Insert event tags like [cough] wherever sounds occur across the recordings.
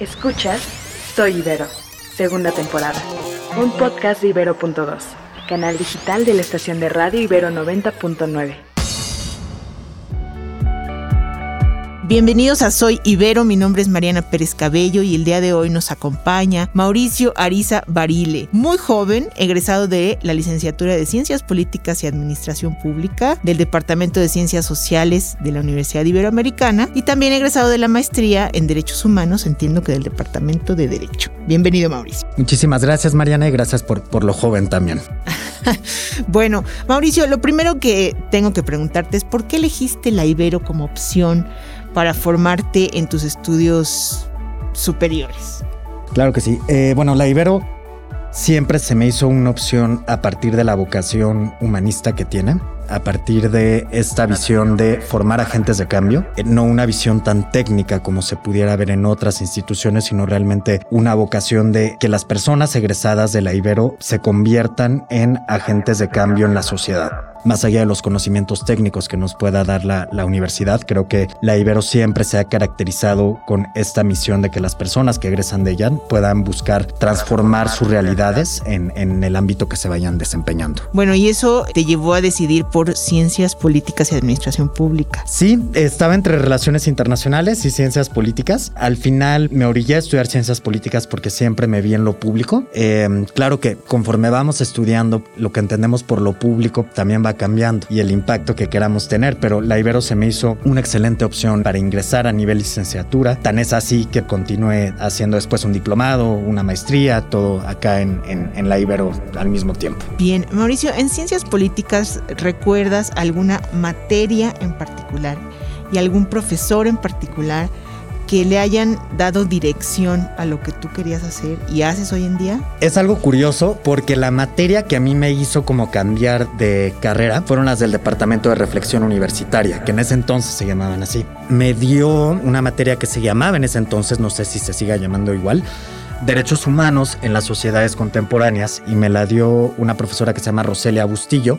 Escuchas Soy Ibero, segunda temporada. Un podcast de Ibero.2, canal digital de la estación de radio Ibero 90.9. Bienvenidos a Soy Ibero, mi nombre es Mariana Pérez Cabello y el día de hoy nos acompaña Mauricio Ariza Barile, muy joven, egresado de la licenciatura de Ciencias Políticas y Administración Pública del Departamento de Ciencias Sociales de la Universidad Iberoamericana y también egresado de la maestría en Derechos Humanos, entiendo que del Departamento de Derecho. Bienvenido Mauricio. Muchísimas gracias Mariana y gracias por, por lo joven también. [laughs] bueno, Mauricio, lo primero que tengo que preguntarte es ¿por qué elegiste la Ibero como opción? Para formarte en tus estudios superiores? Claro que sí. Eh, bueno, la Ibero siempre se me hizo una opción a partir de la vocación humanista que tiene, a partir de esta visión de formar agentes de cambio, eh, no una visión tan técnica como se pudiera ver en otras instituciones, sino realmente una vocación de que las personas egresadas de la Ibero se conviertan en agentes de cambio en la sociedad más allá de los conocimientos técnicos que nos pueda dar la, universidad. Creo que la Ibero siempre se ha caracterizado con esta misión de que las personas que egresan de ella puedan buscar transformar sus realidades en, en el ámbito que se vayan desempeñando. Bueno, y eso te llevó a decidir por ciencias políticas y administración pública. Sí, estaba entre relaciones internacionales y ciencias políticas. Al final me orillé a estudiar ciencias políticas porque siempre me vi en lo público. Em, claro que conforme vamos estudiando lo que entendemos por lo público también va cambiando y el impacto que queramos tener, pero la Ibero se me hizo una excelente opción para ingresar a nivel licenciatura. Tan es así que continué haciendo después un diplomado, una maestría, todo acá en, en, la Ibero al mismo tiempo. Bien, Mauricio, en ciencias políticas, ¿recuerdas alguna materia en particular y algún profesor en particular? Que le hayan dado dirección a lo que tú querías hacer y haces hoy en día? Es algo curioso porque la materia que a mí me hizo como cambiar de carrera fueron las del Departamento de Reflexión Universitaria, que en ese entonces se llamaban así. Me dio una materia que se llamaba en ese entonces, no sé si se siga llamando igual, Derechos Humanos en las Sociedades Contemporáneas y me la dio una profesora que se llama Roselia Bustillo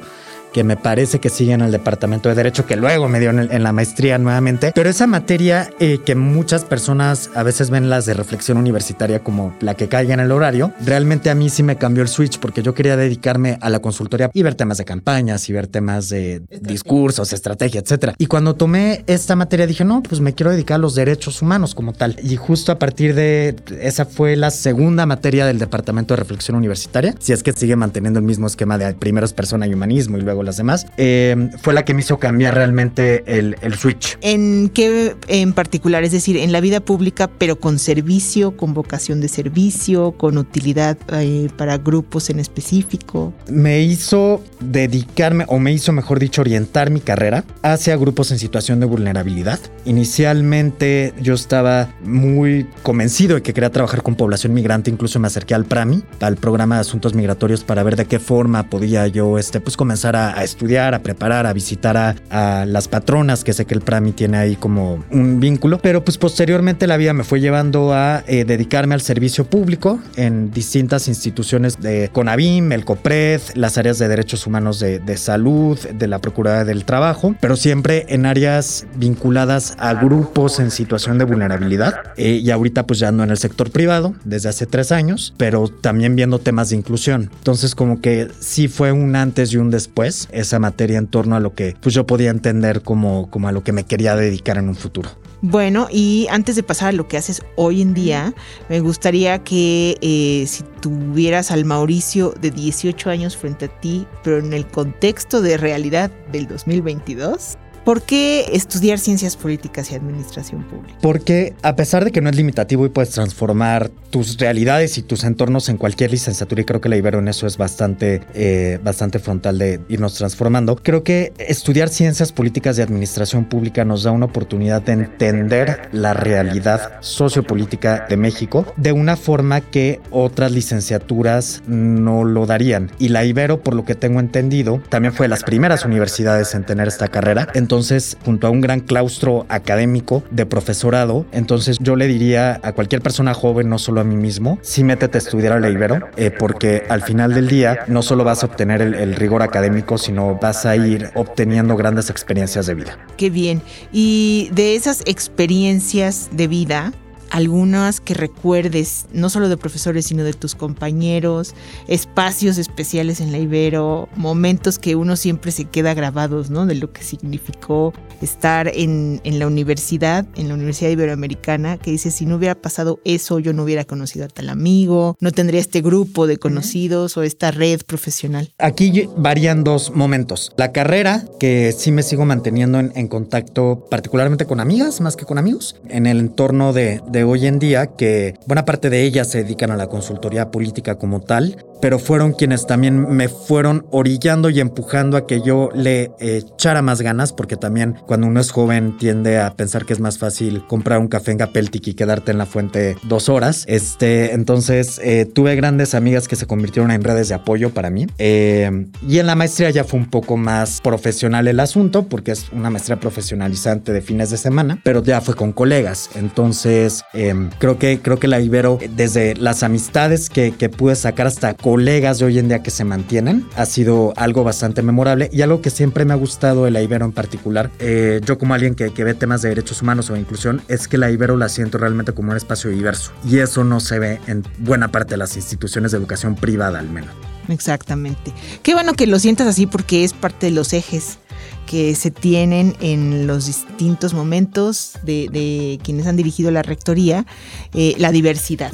que me parece que sigue en el Departamento de Derecho, que luego me dio en, la maestría nuevamente. Pero esa materia eh, que muchas personas a veces ven las de reflexión universitaria como la que caiga en el horario, realmente a mí sí me cambió el switch porque yo quería dedicarme a la consultoría y ver temas de campañas y ver temas de discursos, estrategia, etcétera. Y cuando tomé esta materia dije, no, pues me quiero dedicar a los derechos humanos como tal. Y justo a partir de esa fue la segunda materia del Departamento de Reflexión Universitaria, si es que sigue manteniendo el mismo esquema de primero es persona y humanismo y luego las demás, eh, fue la que me hizo cambiar realmente el, switch. ¿En qué en particular? Es decir, en la vida pública, pero con servicio, con vocación de servicio, con utilidad eh, para grupos en específico. Me hizo dedicarme, o me hizo, mejor dicho, orientar mi carrera hacia grupos en situación de vulnerabilidad. Inicialmente yo estaba muy convencido de que quería trabajar con población migrante, incluso me acerqué al PRAMI, al programa de asuntos migratorios, para ver de qué forma podía yo este, pues, comenzar a a, estudiar, a preparar, a visitar a, las patronas, que sé que el PRAMI tiene ahí como un vínculo, pero pues posteriormente la vida me fue llevando a eh, dedicarme al servicio público en distintas instituciones de CONAVIM, el COPRED, las áreas de derechos humanos de, salud, de la Procuraduría del Trabajo, pero siempre en áreas vinculadas a grupos en situación de vulnerabilidad. Eh, y ahorita pues ya ando en el sector privado desde hace tres años, pero también viendo temas de inclusión. Entonces como que sí fue un antes y un después esa materia en torno a lo que pues, yo podía entender como, como a lo que me quería dedicar en un futuro. Bueno, y antes de pasar a lo que haces hoy en día, me gustaría que eh, si tuvieras al Mauricio de 18 años frente a ti, pero en el contexto de realidad del 2022, ¿Por qué estudiar ciencias políticas y administración pública? Porque a pesar de que no es limitativo y puedes transformar tus realidades y tus entornos en cualquier licenciatura, y creo que la Ibero en eso es bastante, eh, bastante frontal de irnos transformando, creo que estudiar ciencias políticas y administración pública nos da una oportunidad de entender la realidad sociopolítica de México de una forma que otras licenciaturas no lo darían. Y la Ibero, por lo que tengo entendido, también fue de las primeras universidades en tener esta carrera. Entonces, junto a un gran claustro académico de profesorado, entonces yo le diría a cualquier persona joven, no solo a mí mismo, sí métete a estudiar a la Ibero, eh, porque al final del día no solo vas a obtener el, rigor académico, sino vas a ir obteniendo grandes experiencias de vida. Qué bien. Y de esas experiencias de vida, algunas que recuerdes, no solo de profesores, sino de tus compañeros, espacios especiales en la Ibero, momentos que uno siempre se queda grabados, ¿no? De lo que significó estar en, en la universidad, en la Universidad Iberoamericana, que dice, si no hubiera pasado eso, yo no hubiera conocido a tal amigo, no tendría este grupo de conocidos o esta red profesional. Aquí varían dos momentos. La carrera, que sí me sigo manteniendo en, contacto particularmente con amigas más que con amigos, en el entorno de hoy en día, que buena parte de ellas se dedican a la consultoría política como tal, pero fueron quienes también me fueron orillando y empujando a que yo le echara más ganas, porque también cuando uno es joven tiende a pensar que es más fácil comprar un café en Gapeltic y quedarte en la fuente dos horas. Este, entonces eh, tuve grandes amigas que se convirtieron en redes de apoyo para mí. Eh, y en la maestría ya fue un poco más profesional el asunto, porque es una maestría profesionalizante de fines de semana, pero ya fue con colegas. Entonces eh, creo que creo que la Ibero, desde las amistades que, que pude sacar hasta colegas de hoy en día que se mantienen, ha sido algo bastante memorable y algo que siempre me ha gustado de la Ibero en particular. Eh, yo como alguien que, que, ve temas de derechos humanos o inclusión, es que la Ibero la siento realmente como un espacio diverso y eso no se ve en buena parte de las instituciones de educación privada al menos. Exactamente. Qué bueno que lo sientas así porque es parte de los ejes que se tienen en los distintos momentos de, de quienes han dirigido la rectoría, eh, la diversidad.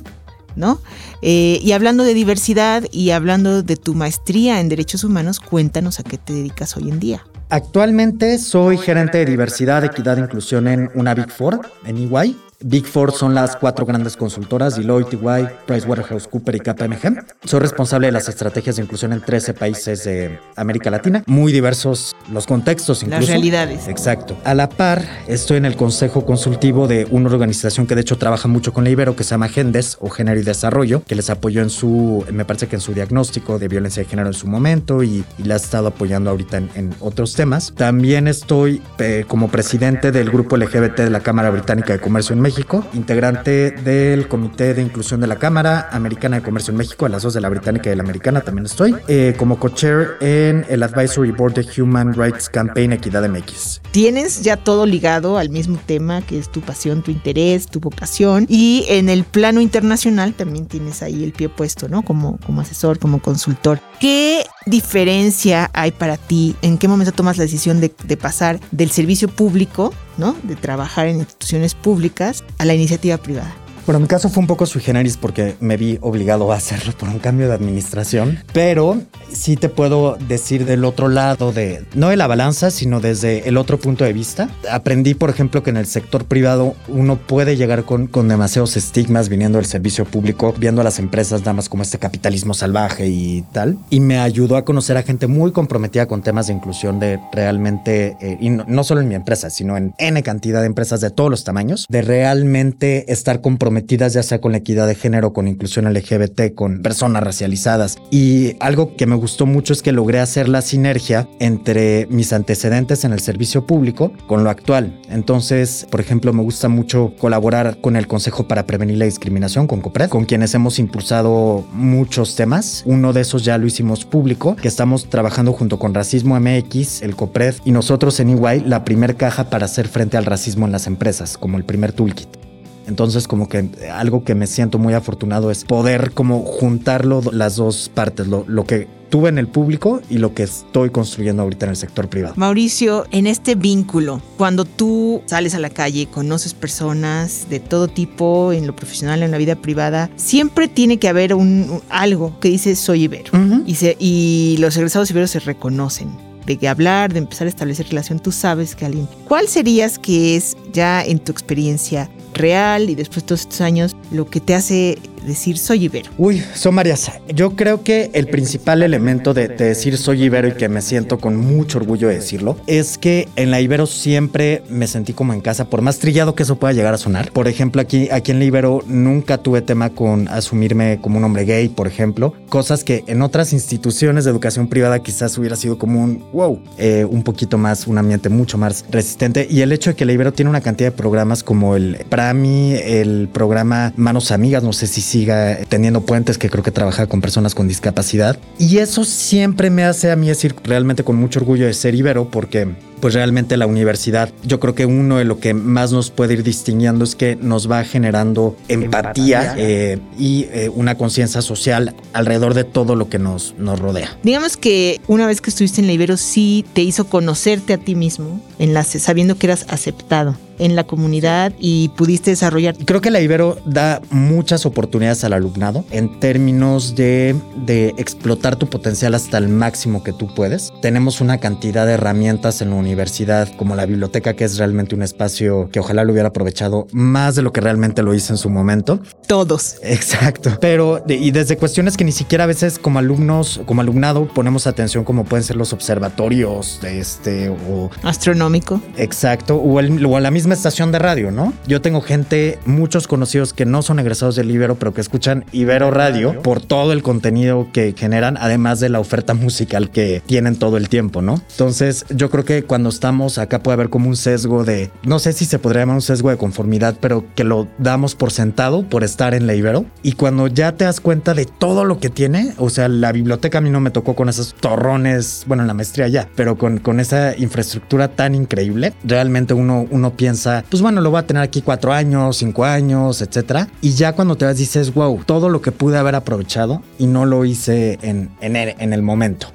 ¿no? Eh, y hablando de diversidad y hablando de tu maestría en derechos humanos, cuéntanos a qué te dedicas hoy en día. Actualmente soy gerente de diversidad, equidad e inclusión en una Big Four, en EY. Big Four son las cuatro grandes consultoras, Deloitte, EY, PricewaterhouseCoopers y KPMG. Soy responsable de las estrategias de inclusión en 13 países de América Latina. Muy diversos los contextos incluso. Las realidades. Exacto. A la par, estoy en el consejo consultivo de una organización que de hecho trabaja mucho con la Ibero, que se llama GENDES o Género y Desarrollo, que les apoyó en su, me parece que en su diagnóstico de violencia de género en su momento y, y la ha estado apoyando ahorita en, en otros temas. También estoy eh, como presidente del grupo LGBT de la Cámara Británica de Comercio en México, integrante del Comité de Inclusión de la Cámara Americana de Comercio en México, a las dos de la Británica y de la Americana también estoy, eh, como co-chair en el Advisory Board de Human Rights Campaign Equidad MX. Tienes ya todo ligado al mismo tema que es tu pasión, tu interés, tu vocación y en el plano internacional también tienes ahí el pie puesto, ¿no? Como, como asesor, como consultor. ¿Qué diferencia hay para ti? ¿En qué momento tomas la decisión de, de pasar del servicio público, ¿no? De trabajar en instituciones públicas a la iniciativa privada? Bueno, mi caso fue un poco sui generis porque me vi obligado a hacerlo por un cambio de administración, pero sí te puedo decir del otro lado de, no de la balanza, sino desde el otro punto de vista. Aprendí, por ejemplo, que en el sector privado uno puede llegar con, con demasiados estigmas viniendo del servicio público, viendo a las empresas nada más como este capitalismo salvaje y tal. Y me ayudó a conocer a gente muy comprometida con temas de inclusión de realmente, eh, y no, no solo en mi empresa, sino en N cantidad de empresas de todos los tamaños, de realmente estar comprometidas comprometidas ya sea con la equidad de género, con inclusión LGBT, con personas racializadas. Y algo que me gustó mucho es que logré hacer la sinergia entre mis antecedentes en el servicio público con lo actual. Entonces, por ejemplo, me gusta mucho colaborar con el Consejo para Prevenir la Discriminación, con COPRED, con quienes hemos impulsado muchos temas. Uno de esos ya lo hicimos público, que estamos trabajando junto con Racismo MX, el COPRED y nosotros en EY, la primer caja para hacer frente al racismo en las empresas, como el primer toolkit. Entonces como que algo que me siento muy afortunado es poder como juntarlo las dos partes, lo, lo que tuve en el público y lo que estoy construyendo ahorita en el sector privado. Mauricio, en este vínculo, cuando tú sales a la calle, conoces personas de todo tipo, en lo profesional, en la vida privada, siempre tiene que haber un, un algo que dice soy Ibero. Uh -huh. y, se, y los egresados Iberos se reconocen de hablar, de empezar a establecer relación, tú sabes que alguien. ¿Cuál serías que es ya en tu experiencia real y después de todos estos años lo que te hace decir soy Ibero? Uy, son varias. Yo creo que el principal elemento de, de, decir soy Ibero y que me siento con mucho orgullo de decirlo es que en la Ibero siempre me sentí como en casa, por más trillado que eso pueda llegar a sonar. Por ejemplo, aquí, aquí en la Ibero nunca tuve tema con asumirme como un hombre gay, por ejemplo, cosas que en otras instituciones de educación privada quizás hubiera sido como un wow, eh, un poquito más, un ambiente mucho más resistente. Y el hecho de que la Ibero tiene una cantidad de programas como el PRAMI, el programa Manos Amigas, no sé si siga teniendo puentes, que creo que trabaja con personas con discapacidad. Y eso siempre me hace a mí decir realmente con mucho orgullo de ser Ibero, porque pues realmente la universidad, yo creo que uno de lo que más nos puede ir distinguiendo es que nos va generando empatía eh, y eh, una conciencia social alrededor de todo lo que nos, nos rodea. Digamos que una vez que estuviste en la Ibero sí te hizo conocerte a ti mismo, en la, sabiendo que eras aceptado en la comunidad y pudiste desarrollar. Creo que la Ibero da muchas oportunidades al alumnado en términos de, de explotar tu potencial hasta el máximo que tú puedes. Tenemos una cantidad de herramientas en la universidad como la biblioteca que es realmente un espacio que ojalá lo hubiera aprovechado más de lo que realmente lo hice en su momento. Todos. Exacto. Pero y desde cuestiones que ni siquiera a veces como alumnos, como alumnado ponemos atención como pueden ser los observatorios, este o astronómico. Exacto, o, el, o la misma estación de radio, ¿no? Yo tengo gente, muchos conocidos que no son egresados del Ibero, pero que escuchan Ibero Radio por todo el contenido que generan, además de la oferta musical que tienen todo el tiempo, ¿no? Entonces, yo creo que cuando estamos acá puede haber como un sesgo de, no sé si se podría llamar un sesgo de conformidad, pero que lo damos por sentado por estar en la Ibero. Y cuando ya te das cuenta de todo lo que tiene, o sea, la biblioteca a mí no me tocó con esos torrones, bueno, en la maestría ya, pero con, con esa infraestructura tan increíble, realmente uno, uno piensa pues bueno, lo voy a tener aquí cuatro años, cinco años, etcétera. Y ya cuando te vas dices, wow, todo lo que pude haber aprovechado y no lo hice en, en, el, en el momento.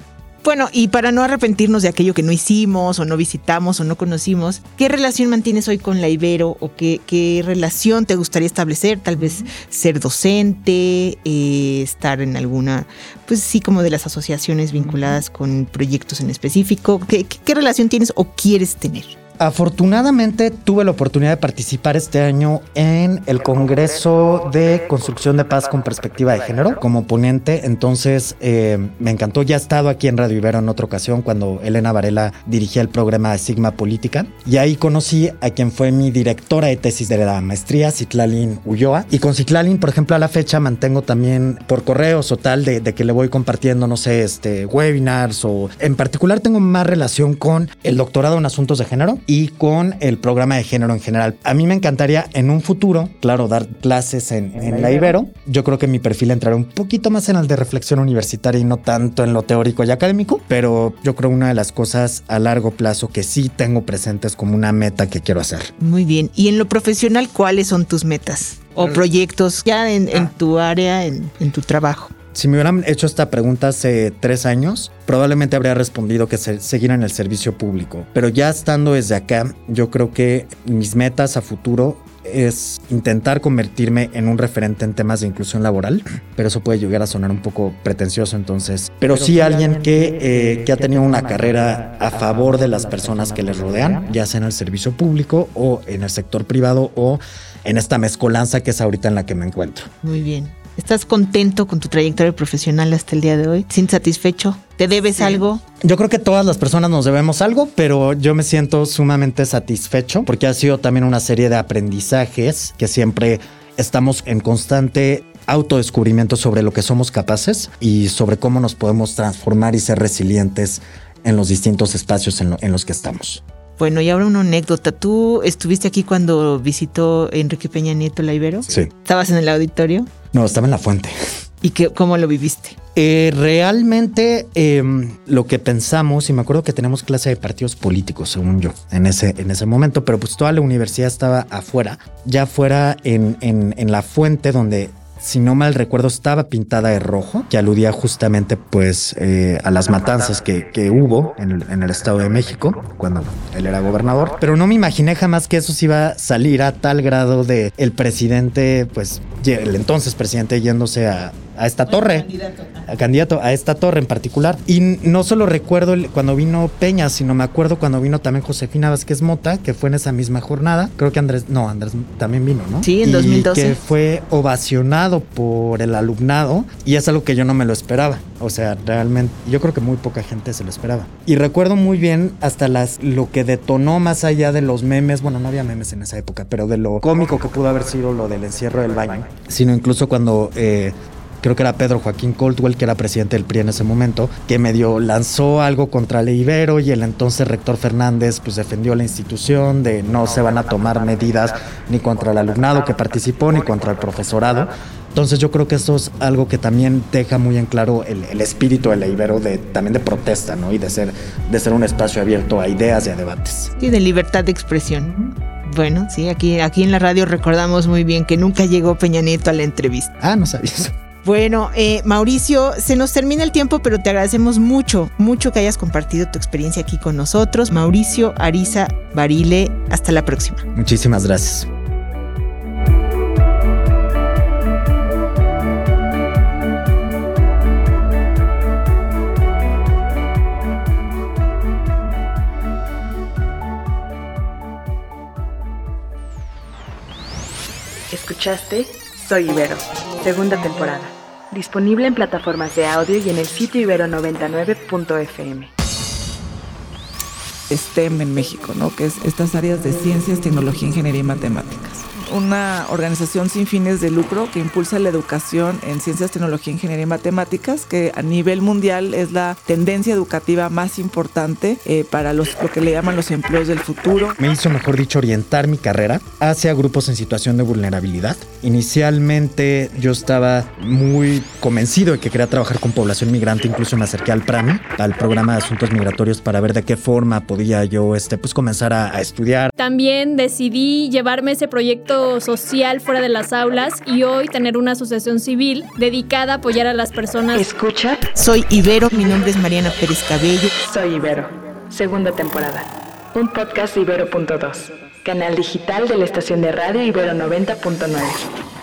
Bueno, y para no arrepentirnos de aquello que no hicimos o no visitamos o no conocimos, ¿qué relación mantienes hoy con la Ibero o qué, qué relación te gustaría establecer? Tal vez ser docente, eh, estar en alguna, pues sí, como de las asociaciones vinculadas con proyectos en específico. ¿Qué, qué relación tienes o quieres tener? Afortunadamente tuve la oportunidad de participar este año en el Congreso de Construcción de Paz con Perspectiva de Género como ponente, entonces eh, me encantó, ya he estado aquí en Radio Ibero en otra ocasión cuando Elena Varela dirigía el programa de Sigma Política. Y ahí conocí a quien fue mi directora de tesis de la maestría, Citlalin Ulloa, y con Citlalin, por ejemplo, a la fecha mantengo también por correos o tal de, de que le voy compartiendo, no sé, este, webinars o en particular tengo más relación con el doctorado en asuntos de género y con el programa de género en general. A mí me encantaría en un futuro, claro, dar clases en, la Ibero. Yo creo que mi perfil entrará un poquito más en el de reflexión universitaria y no tanto en lo teórico y académico, pero yo creo una de las cosas a largo plazo que sí tengo presentes como una meta que quiero hacer. Muy bien. ¿Y en lo profesional cuáles son tus metas? o proyectos ya en, tu área, en, en, tu trabajo? Si me hubieran hecho esta pregunta hace tres años, probablemente habría respondido que se, seguir en el servicio público. Pero ya estando desde acá, yo creo que mis metas a futuro es intentar convertirme en un referente en temas de inclusión laboral, [clears throat] pero eso puede llegar a sonar un poco pretencioso entonces. Pero, sí alguien que, eh, que ha tenido una carrera a favor de las personas que les rodean, ya sea en el servicio público o en el sector privado o en esta mezcolanza que es ahorita en la que me encuentro. Muy bien. ¿Estás contento con tu trayectoria profesional hasta el día de hoy? ¿Sin satisfecho? ¿Te debes algo? Yo creo que todas las personas nos debemos algo, pero yo me siento sumamente satisfecho porque ha sido también una serie de aprendizajes que siempre estamos en constante autodescubrimiento sobre lo que somos capaces y sobre cómo nos podemos transformar y ser resilientes en los distintos espacios en, los que estamos. Bueno, y ahora una anécdota. ¿Tú estuviste aquí cuando visitó Enrique Peña Nieto la Ibero? Sí. ¿Estabas en el auditorio? No, estaba en la fuente. ¿Y qué, cómo lo viviste? Eh, realmente em, lo que pensamos, y me acuerdo que tenemos clase de partidos políticos, según yo, en ese, en ese momento, pero pues toda la universidad estaba afuera, ya fuera en, en, en la fuente donde si no mal recuerdo, estaba pintada de rojo, que aludía justamente pues eh, a las matanzas que, que hubo en el, en el, Estado de México cuando él era gobernador. Pero no me imaginé jamás que eso se iba a salir a tal grado de el presidente, pues el entonces presidente yéndose a, a esta torre, a candidato a esta torre en particular. Y no solo recuerdo cuando vino Peña, sino me acuerdo cuando vino también Josefina Vázquez Mota, que fue en esa misma jornada. Creo que Andrés, no, Andrés también vino, ¿no? Sí, en 2012. Que fue ovacionado por el alumnado y es algo que yo no me lo esperaba. O sea, realmente, yo creo que muy poca gente se lo esperaba. Y recuerdo muy bien hasta las lo que detonó más allá de los memes, bueno, no había memes en esa época, pero de lo cómico que pudo haber sido lo del encierro del baño, sino incluso cuando eh, creo que era Pedro Joaquín Coldwell, que era presidente del PRI en ese momento, que medio lanzó algo contra Leibero y el entonces rector Fernández pues defendió la institución de no se van a tomar medidas ni contra el alumnado que participó ni contra el profesorado Entonces yo creo que eso es algo que también deja muy en claro el, el espíritu de la Ibero de, también de protesta, ¿no? Y de ser, de ser un espacio abierto a ideas y a debates. Sí, de libertad de expresión. Bueno, sí, aquí, aquí en la radio recordamos muy bien que nunca llegó Peña Nieto a la entrevista. Ah, no sabía eso. Bueno, eh, Mauricio, se nos termina el tiempo, pero te agradecemos mucho, mucho que hayas compartido tu experiencia aquí con nosotros. Mauricio Ariza Barile, hasta la próxima. Muchísimas gracias. Escuchaste Soy Ibero, segunda temporada. Disponible en plataformas de audio y en el sitio ibero99.fm. STEM en México, ¿no? que es estas áreas de ciencias, tecnología, ingeniería y matemáticas. Una organización sin fines de lucro que impulsa la educación en ciencias, tecnología, ingeniería y matemáticas, que a nivel mundial es la tendencia educativa más importante eh, para los, lo que le llaman los empleos del futuro. Me hizo, mejor dicho, orientar mi carrera hacia grupos en situación de vulnerabilidad. Inicialmente yo estaba muy convencido de que quería trabajar con población migrante, incluso me acerqué al PRAMI, al programa de asuntos migratorios, para ver de qué forma podía yo este, pues, comenzar a, a estudiar. También decidí llevarme ese proyecto social fuera de las aulas y hoy tener una asociación civil dedicada a apoyar a las personas. Escucha Soy Ibero, mi nombre es Mariana Pérez Cabello. Soy Ibero, segunda temporada. Un podcast de Ibero.2, canal digital de la estación de radio Ibero 90.9.